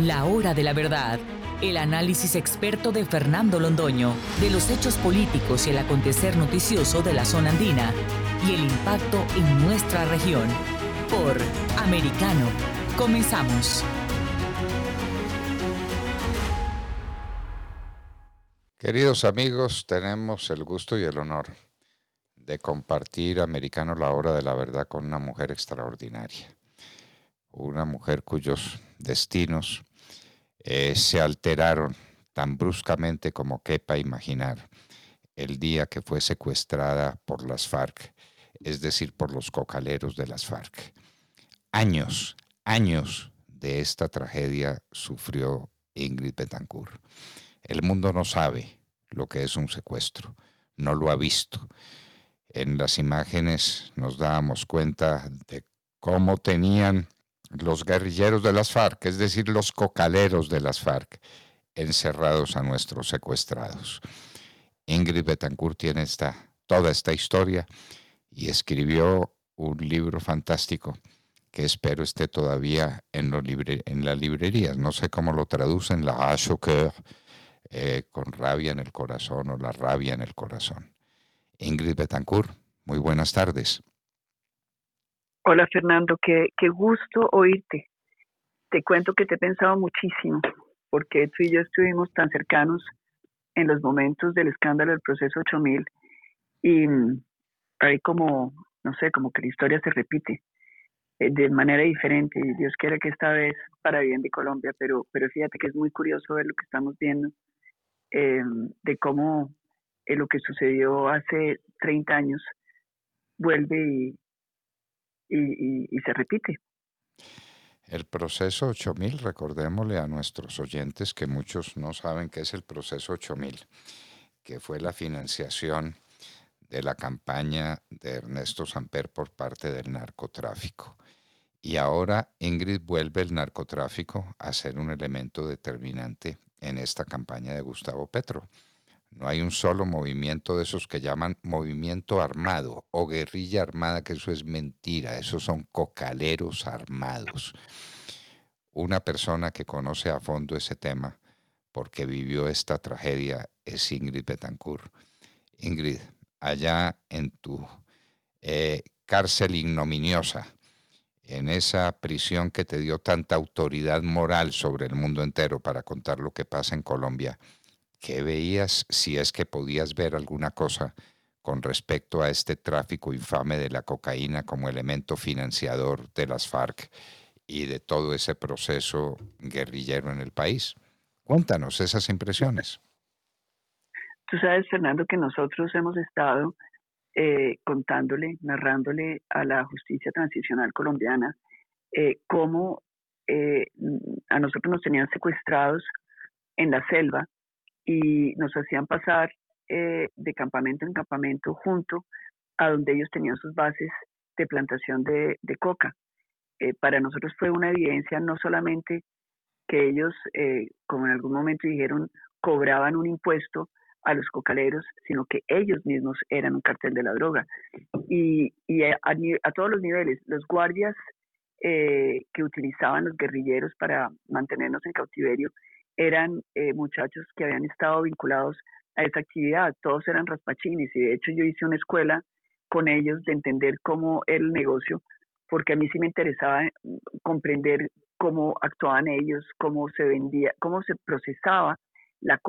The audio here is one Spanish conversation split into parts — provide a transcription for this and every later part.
La hora de la verdad. El análisis experto de Fernando Londoño de los hechos políticos y el acontecer noticioso de la zona andina y el impacto en nuestra región. Por Americano. Comenzamos. Queridos amigos, tenemos el gusto y el honor de compartir Americano la hora de la verdad con una mujer extraordinaria. Una mujer cuyos destinos eh, se alteraron tan bruscamente como quepa imaginar el día que fue secuestrada por las FARC, es decir, por los cocaleros de las FARC. Años, años de esta tragedia sufrió Ingrid Betancourt. El mundo no sabe lo que es un secuestro, no lo ha visto. En las imágenes nos dábamos cuenta de cómo tenían los guerrilleros de las FARC, es decir, los cocaleros de las FARC, encerrados a nuestros secuestrados. Ingrid Betancourt tiene esta, toda esta historia y escribió un libro fantástico que espero esté todavía en, en las librerías. No sé cómo lo traducen, la rage au cœur, eh, con rabia en el corazón o la rabia en el corazón. Ingrid Betancourt, muy buenas tardes. Hola Fernando, qué, qué gusto oírte. Te cuento que te he pensado muchísimo, porque tú y yo estuvimos tan cercanos en los momentos del escándalo del proceso 8000 y mm, hay como, no sé, como que la historia se repite eh, de manera diferente y Dios quiera que esta vez para bien de Colombia, pero, pero fíjate que es muy curioso ver lo que estamos viendo, eh, de cómo eh, lo que sucedió hace 30 años vuelve y, y, se repite. El proceso 8000, recordémosle a nuestros oyentes que muchos no saben qué es el proceso 8000, que fue la financiación de la campaña de Ernesto Samper por parte del narcotráfico. Y ahora Ingrid vuelve el narcotráfico a ser un elemento determinante en esta campaña de Gustavo Petro. No hay un solo movimiento de esos que llaman movimiento armado o guerrilla armada, que eso es mentira, esos son cocaleros armados. Una persona que conoce a fondo ese tema, porque vivió esta tragedia, es Ingrid Betancourt. Ingrid, allá en tu eh, cárcel ignominiosa, en esa prisión que te dio tanta autoridad moral sobre el mundo entero para contar lo que pasa en Colombia, ¿qué veías si es que podías ver alguna cosa con respecto a este tráfico infame de la cocaína como elemento financiador de las FARC y de todo ese proceso guerrillero en el país? Cuéntanos esas impresiones. Tú sabes, Fernando, que nosotros hemos estado eh, contándole, narrándole a la justicia transicional colombiana eh, cómo eh, a nosotros nos tenían secuestrados en la selva y nos hacían pasar eh, de campamento en campamento junto a donde ellos tenían sus bases de plantación de, coca. Eh, para nosotros fue una evidencia no solamente que ellos, eh, como en algún momento dijeron, cobraban un impuesto a los cocaleros, sino que ellos mismos eran un cartel de la droga. Y, a, todos los niveles, los guardias que utilizaban los guerrilleros para mantenernos en cautiverio eran eh, muchachos que habían estado vinculados a esa actividad, todos eran raspachines y de hecho yo hice una escuela con ellos de entender cómo era el negocio, porque a mí sí me interesaba mm, comprender cómo actuaban ellos, cómo se vendía, cómo se procesaba la,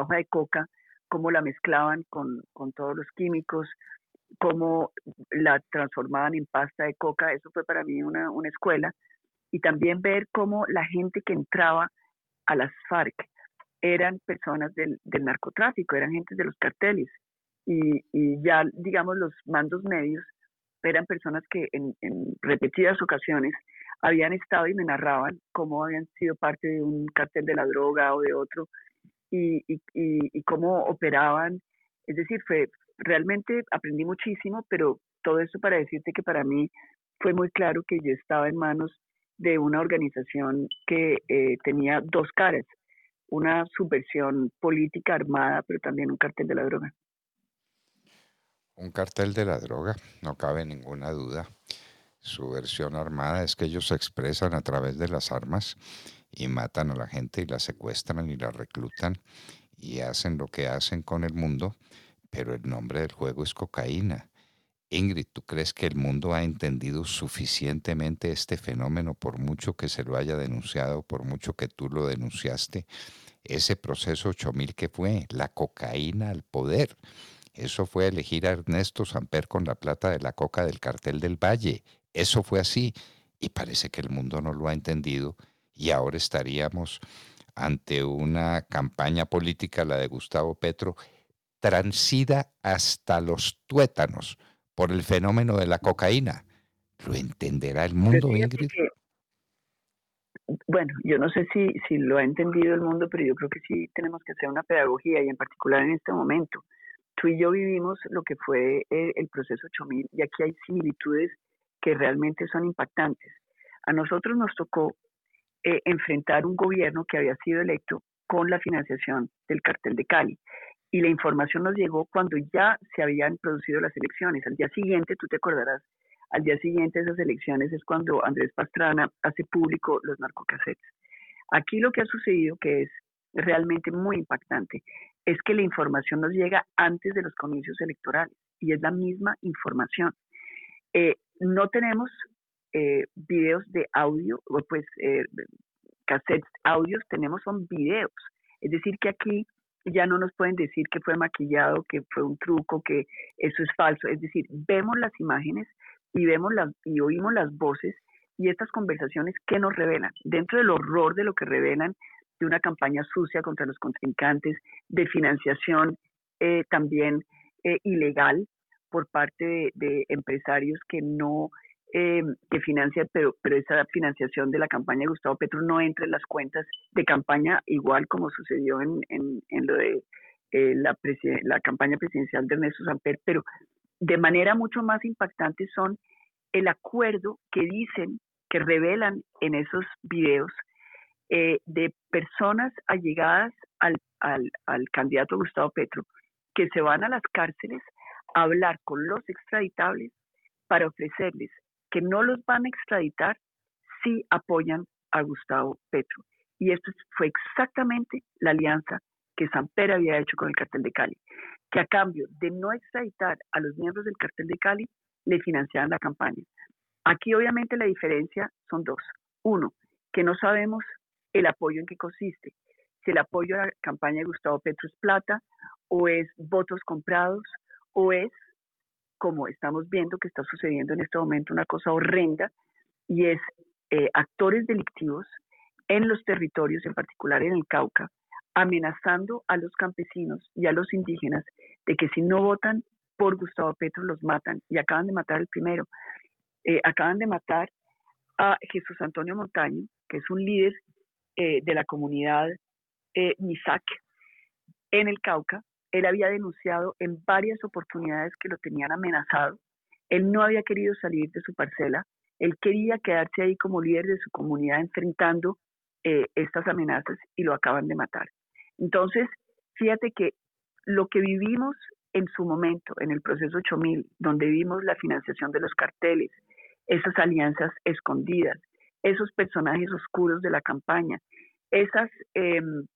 hoja de coca, cómo la mezclaban con, todos los químicos, cómo la transformaban en pasta de coca, eso fue para mí una escuela, y también ver cómo la gente que entraba a las FARC eran personas del, narcotráfico, eran gentes de los carteles. Y, ya, digamos, los mandos medios eran personas que en, repetidas ocasiones habían estado y me narraban cómo habían sido parte de un cartel de la droga o de otro y, cómo operaban. Es decir, fue, realmente aprendí muchísimo, pero todo eso para decirte que para mí fue muy claro que yo estaba en manos de una organización que eh, tenía dos caras, una subversión política armada, pero también un cartel de la droga. Un cartel de la droga, no cabe ninguna duda. Su versión armada es que ellos se expresan a través de las armas y matan a la gente y la secuestran y la reclutan y hacen lo que hacen con el mundo, pero el nombre del juego es cocaína. Ingrid, ¿tú crees que el mundo ha entendido suficientemente este fenómeno por mucho que se lo haya denunciado, por mucho que tú lo denunciaste? Ese proceso 8000 que fue, la cocaína al poder. Eso fue elegir a Ernesto Samper con la plata de la coca del cartel del Valle. Eso fue así. Y parece que el mundo no lo ha entendido y ahora estaríamos ante una campaña política, la de Gustavo Petro, transida hasta los tuétanos por el fenómeno de la cocaína. ¿Lo entenderá el mundo, Ingrid? bueno, yo no sé si, si lo ha entendido el mundo, pero yo creo que sí tenemos que hacer una pedagogía y en particular en este momento. Tú y yo vivimos lo que fue el, el proceso 8000 y aquí hay similitudes que realmente son impactantes. A nosotros nos tocó eh, enfrentar un gobierno que había sido electo con la financiación del cartel de Cali y la información nos llegó cuando ya se habían producido las elecciones. Al día siguiente, tú te acordarás, al día siguiente de esas elecciones es cuando Andrés Pastrana hace público los narcocasetes. Aquí lo que ha sucedido, que es realmente muy impactante, es que la información nos llega antes de los comicios electorales y es la misma información. Eh, no tenemos eh, videos de audio, pues eh, cassettes audios, tenemos son videos. Es decir, que aquí ya no nos pueden decir que fue maquillado, que fue un truco, que eso es falso. Es decir, vemos las imágenes y vemos las y oímos las voces y estas conversaciones que nos revelan, dentro del horror de lo que revelan de una campaña sucia contra los contrincantes, de financiación eh, también eh, ilegal por parte de empresarios que no eh, que financia, pero, pero esa financiación de la campaña de Gustavo Petro no entra en las cuentas de campaña, igual como sucedió en, en, lo de eh, la, la campaña presidencial de Ernesto Samper, pero de manera mucho más impactante son el acuerdo que dicen, que revelan en esos videos eh, de personas allegadas al, al, al candidato Gustavo Petro, que se van a las cárceles a hablar con los extraditables para ofrecerles que no los van a extraditar si apoyan a Gustavo Petro. Y esto fue exactamente la alianza que Samper había hecho con el cartel de Cali, que a cambio de no extraditar a los miembros del cartel de Cali, le financiaban la campaña. Aquí obviamente la diferencia son dos. Uno, que no sabemos el apoyo en qué consiste. Si el apoyo a la campaña de Gustavo Petro es plata, o es votos comprados, o es como estamos viendo que está sucediendo en este momento una cosa horrenda, y es eh, actores delictivos en los territorios, en particular en el Cauca, amenazando a los campesinos y a los indígenas de que si no votan por Gustavo Petro los matan. Y acaban de matar el primero. Eh, acaban de matar a Jesús Antonio Montaño, que es un líder eh, de la comunidad eh, en el Cauca, él había denunciado en varias oportunidades que lo tenían amenazado. Él no había querido salir de su parcela. Él quería quedarse ahí como líder de su comunidad enfrentando eh, estas amenazas y lo acaban de matar. Entonces, fíjate que lo que vivimos en su momento, en el proceso 8000, donde vimos la financiación de los carteles, esas alianzas escondidas, esos personajes oscuros de la campaña, esas em,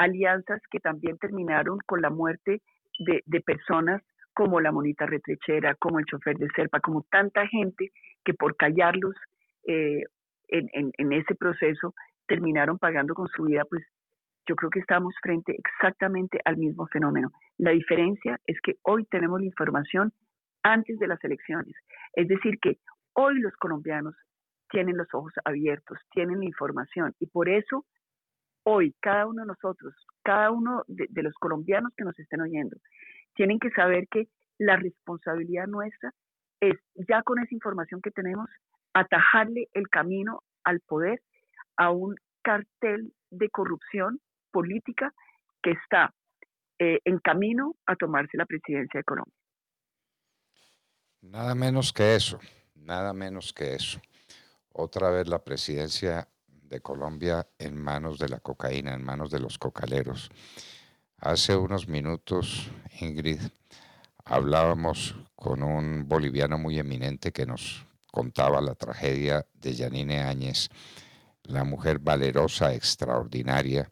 alianzas que también terminaron con la muerte de, personas como la monita retrechera, como el chofer de Serpa, como tanta gente que por callarlos eh, en, ese proceso terminaron pagando con su vida, pues yo creo que estamos frente exactamente al mismo fenómeno. La diferencia es que hoy tenemos la información antes de las elecciones. Es decir, que hoy los colombianos tienen los ojos abiertos, tienen la información y por eso hoy cada uno de nosotros, cada uno de, los colombianos que nos estén oyendo, tienen que saber que la responsabilidad nuestra es, ya con esa información que tenemos, atajarle el camino al poder a un cartel de corrupción política que está eh, en camino a tomarse la presidencia de Colombia. Nada menos que eso, nada menos que eso. Otra vez la presidencia de Colombia en manos de la cocaína, en manos de los cocaleros. Hace unos minutos, Ingrid, hablábamos con un boliviano muy eminente que nos contaba la tragedia de Yanine Áñez la mujer valerosa, extraordinaria,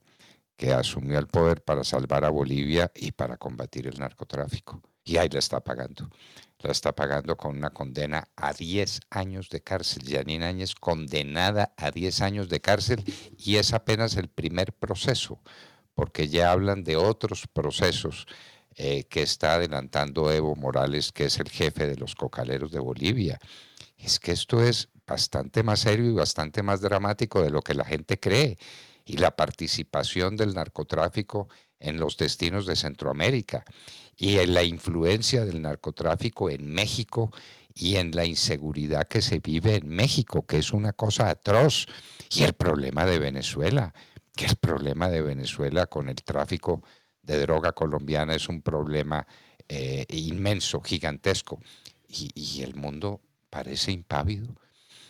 que asumió el poder para salvar a Bolivia y para combatir el narcotráfico. Y ahí la está pagando. La está pagando con una condena a 10 años de cárcel. Janine Áñez condenada a 10 años de cárcel y es apenas el primer proceso, porque ya hablan de otros procesos eh, que está adelantando Evo Morales, que es el jefe de los cocaleros de Bolivia. Es que esto es bastante más serio y bastante más dramático de lo que la gente cree. Y la participación del narcotráfico en los destinos de Centroamérica y en la influencia del narcotráfico en México y en la inseguridad que se vive en México, que es una cosa atroz. Y el problema de Venezuela, que el problema de Venezuela con el tráfico de droga colombiana es un problema eh, inmenso, gigantesco. y el mundo parece impávido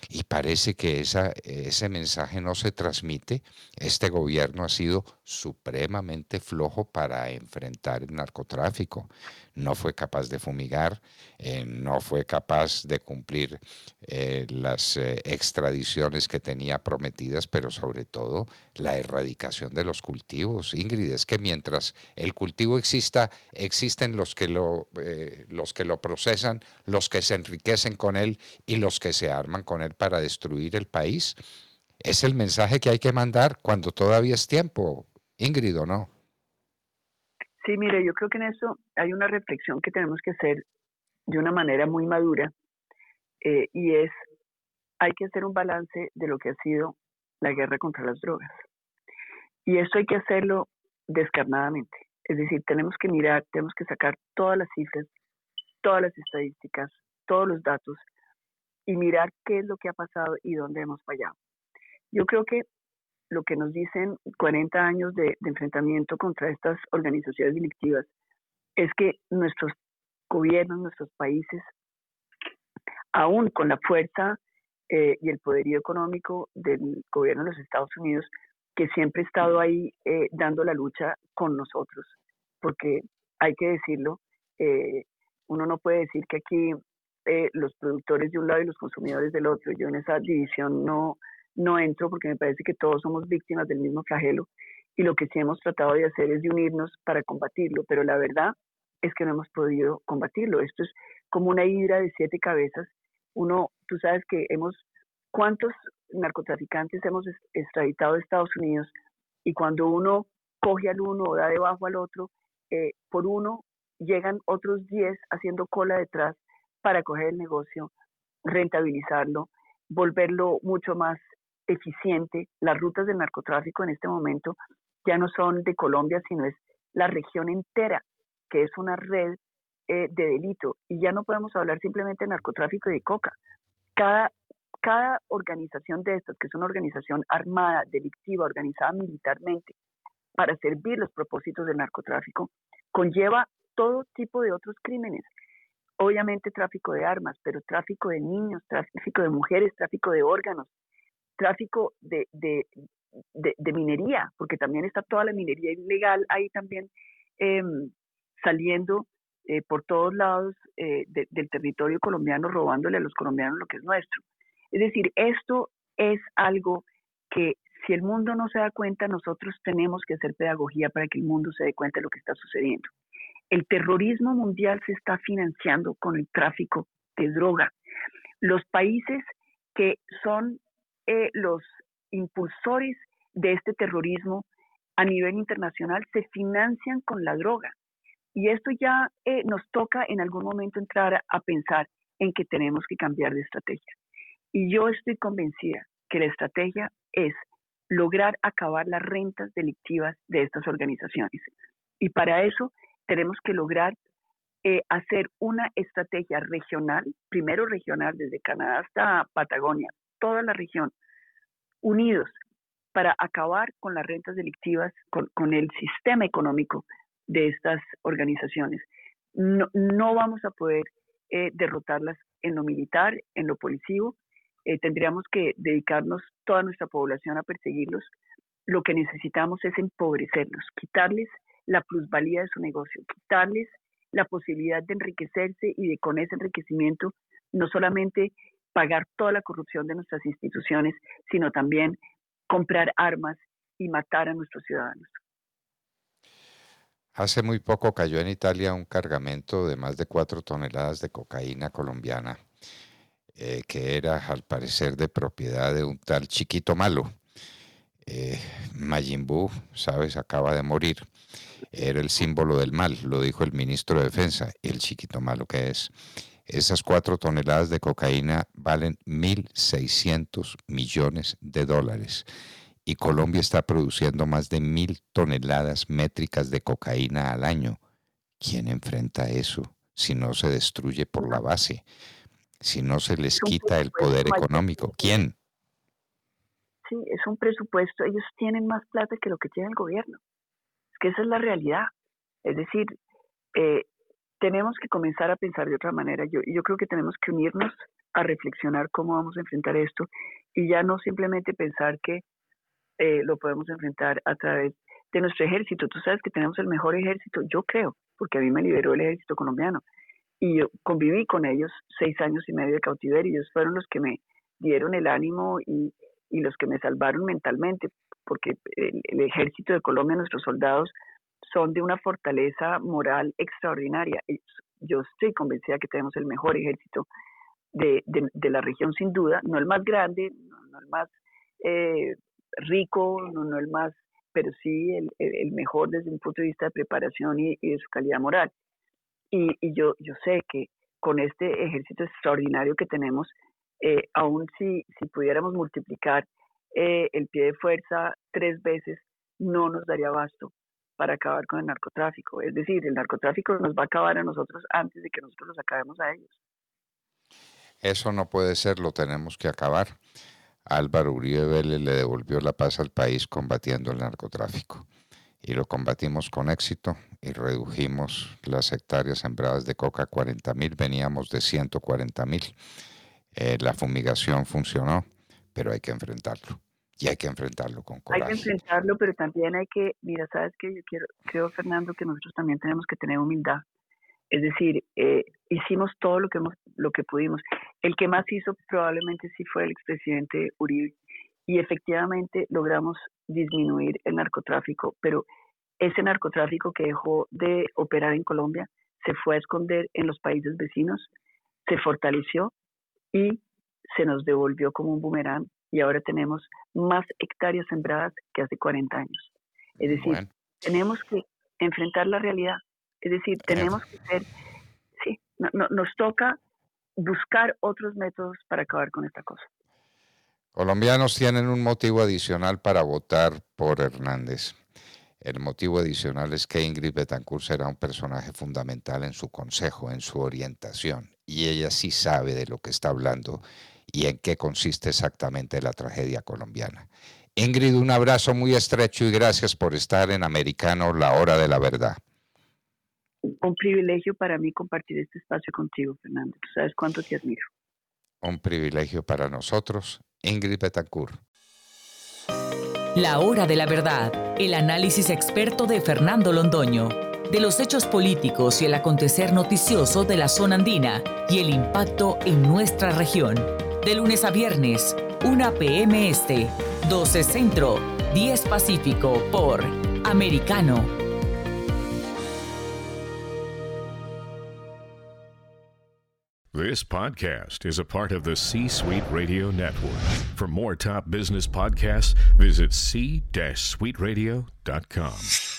y parece que ese mensaje no se transmite. Este gobierno ha sido supremamente flojo para enfrentar el narcotráfico. No fue capaz de fumigar, eh, no fue capaz de cumplir eh, las eh, extradiciones que tenía prometidas, pero sobre todo la erradicación de los cultivos. Ingrid, es que mientras el cultivo exista, existen los que lo, los que lo procesan, los que se enriquecen con él y los que se arman con él para destruir el país. Es el mensaje que hay que mandar cuando todavía es tiempo, Ingrid, ¿o no? Sí, mire, yo creo que en eso hay una reflexión que tenemos que hacer de una manera muy madura eh, y es, hay que hacer un balance de lo que ha sido la guerra contra las drogas. Y eso hay que hacerlo descarnadamente. Es decir, tenemos que mirar, tenemos que sacar todas las cifras, todas las estadísticas, todos los datos y mirar qué es lo que ha pasado y dónde hemos fallado. Yo creo que lo que nos dicen 40 años de, enfrentamiento contra estas organizaciones delictivas es que nuestros gobiernos, nuestros países, aún con la fuerza eh, y el poderío económico del gobierno de los Estados Unidos, que siempre ha estado ahí eh, dando la lucha con nosotros, porque hay que decirlo, eh, uno no puede decir que aquí los productores de un lado y los consumidores del otro, yo en esa división no, no entro porque me parece que todos somos víctimas del mismo flagelo y lo que sí hemos tratado de hacer es de unirnos para combatirlo, pero la verdad es que no hemos podido combatirlo. Esto es como una hidra de siete cabezas. Uno, tú sabes que hemos, ¿cuántos narcotraficantes hemos extraditado de Estados Unidos? Y cuando uno coge al uno o da debajo al otro, eh, por uno llegan otros diez haciendo cola detrás para coger el negocio, rentabilizarlo, volverlo mucho más eficiente. Las rutas del narcotráfico en este momento ya no son de Colombia, sino es la región entera, que es una red eh, de delito. Y ya no podemos hablar simplemente de narcotráfico y de coca. Cada, cada organización de estas, que es una organización armada, delictiva, organizada militarmente, para servir los propósitos del narcotráfico, conlleva todo tipo de otros crímenes. Obviamente tráfico de armas, pero tráfico de niños, tráfico de mujeres, tráfico de órganos, tráfico de, minería, porque también está toda la minería ilegal ahí también em, saliendo eh, por todos lados eh, del territorio colombiano, robándole a los colombianos lo que es nuestro. Es decir, esto es algo que si el mundo no se da cuenta, nosotros tenemos que hacer pedagogía para que el mundo se dé cuenta de lo que está sucediendo. El terrorismo mundial se está financiando con el tráfico de droga. Los países que son eh, los impulsores de este terrorismo a nivel internacional se financian con la droga. Y esto ya eh, nos toca en algún momento entrar a, pensar en que tenemos que cambiar de estrategia. Y yo estoy convencida que la estrategia es lograr acabar las rentas delictivas de estas organizaciones. Y para eso tenemos que lograr eh, hacer una estrategia regional, primero regional desde Canadá hasta Patagonia, toda la región, unidos para acabar con las rentas delictivas, con, el sistema económico de estas organizaciones. No, vamos a poder eh, derrotarlas en lo militar, en lo policivo. Eh, tendríamos que dedicarnos toda nuestra población a perseguirlos. Lo que necesitamos es empobrecerlos, quitarles la plusvalía de su negocio, quitarles la posibilidad de enriquecerse y de con ese enriquecimiento no solamente pagar toda la corrupción de nuestras instituciones, sino también comprar armas y matar a nuestros ciudadanos. Hace muy poco cayó en Italia un cargamento de más de cuatro toneladas de cocaína colombiana, eh, que era al parecer de propiedad de un tal chiquito malo. Eh, sabes, acaba de morir. Era el símbolo del mal, lo dijo el ministro de Defensa, el chiquito malo que es. Esas cuatro toneladas de cocaína valen 1.600 millones de dólares y Colombia está produciendo más de mil toneladas métricas de cocaína al año. ¿Quién enfrenta eso si no se destruye por la base? Si no se les quita el poder económico, ¿quién? Sí, es un presupuesto. Ellos tienen más plata que lo que tiene el gobierno. Es que esa es la realidad. Es decir, eh, tenemos que comenzar a pensar de otra manera. Yo, yo creo que tenemos que unirnos a reflexionar cómo vamos a enfrentar esto y ya no simplemente pensar que eh, lo podemos enfrentar a través de nuestro ejército. Tú sabes que tenemos el mejor ejército, yo creo, porque a mí me liberó el ejército colombiano. Y yo conviví con ellos seis años y medio de cautiverio. Ellos fueron los que me dieron el ánimo y, y los que me salvaron mentalmente, porque el, ejército de Colombia, nuestros soldados, son de una fortaleza moral extraordinaria. Yo estoy convencida que tenemos el mejor ejército de, de, la región, sin duda, no el más grande, no, el más eh, rico, no, no el más, pero sí el, el, mejor desde un punto de vista de preparación y, de su calidad moral. Y, y, yo, yo sé que con este ejército extraordinario que tenemos, eh, aún si, si pudiéramos multiplicar eh, el pie de fuerza tres veces, no nos daría abasto para acabar con el narcotráfico. Es decir, el narcotráfico nos va a acabar a nosotros antes de que nosotros los acabemos a ellos. Eso no puede ser, lo tenemos que acabar. Álvaro Uribe Vélez le devolvió la paz al país combatiendo el narcotráfico. Y lo combatimos con éxito y redujimos las hectáreas sembradas de coca a 40 mil, veníamos de 140 mil. Eh, la fumigación funcionó, pero hay que enfrentarlo. Y hay que enfrentarlo con coraje. Hay que enfrentarlo, pero también hay que, mira, sabes que yo quiero, creo, Fernando, que nosotros también tenemos que tener humildad. Es decir, eh, hicimos todo lo que, hemos, lo que pudimos. El que más hizo probablemente sí fue el expresidente Uribe. Y efectivamente logramos disminuir el narcotráfico, pero ese narcotráfico que dejó de operar en Colombia se fue a esconder en los países vecinos, se fortaleció y se nos devolvió como un boomerang y ahora tenemos más hectáreas sembradas que hace 40 años. Es decir, tenemos que enfrentar la realidad es decir, tenemos que ser, sí, nos toca buscar otros métodos para acabar con esta cosa. Colombianos tienen un motivo adicional para votar por Hernández. El motivo adicional es que Ingrid Betancourt será un personaje fundamental en su consejo, en su orientación, y ella sí sabe de lo que está hablando y en qué consiste exactamente la tragedia colombiana. Ingrid, un abrazo muy estrecho y gracias por estar en Americano, la hora de la verdad un privilegio para mí compartir este espacio contigo, Fernando. Tú sabes cuánto te admiro. Un privilegio para nosotros, Ingrid Betancourt. La hora de la verdad, el análisis experto de Fernando Londoño, de los hechos políticos y el acontecer noticioso de la zona andina y el impacto en nuestra región. De lunes a viernes, 1 p.m. Este, 12 Centro, 10 Pacífico por Americano This podcast is a part of the C Suite Radio Network. For more top business podcasts, visit c-suiteradio.com.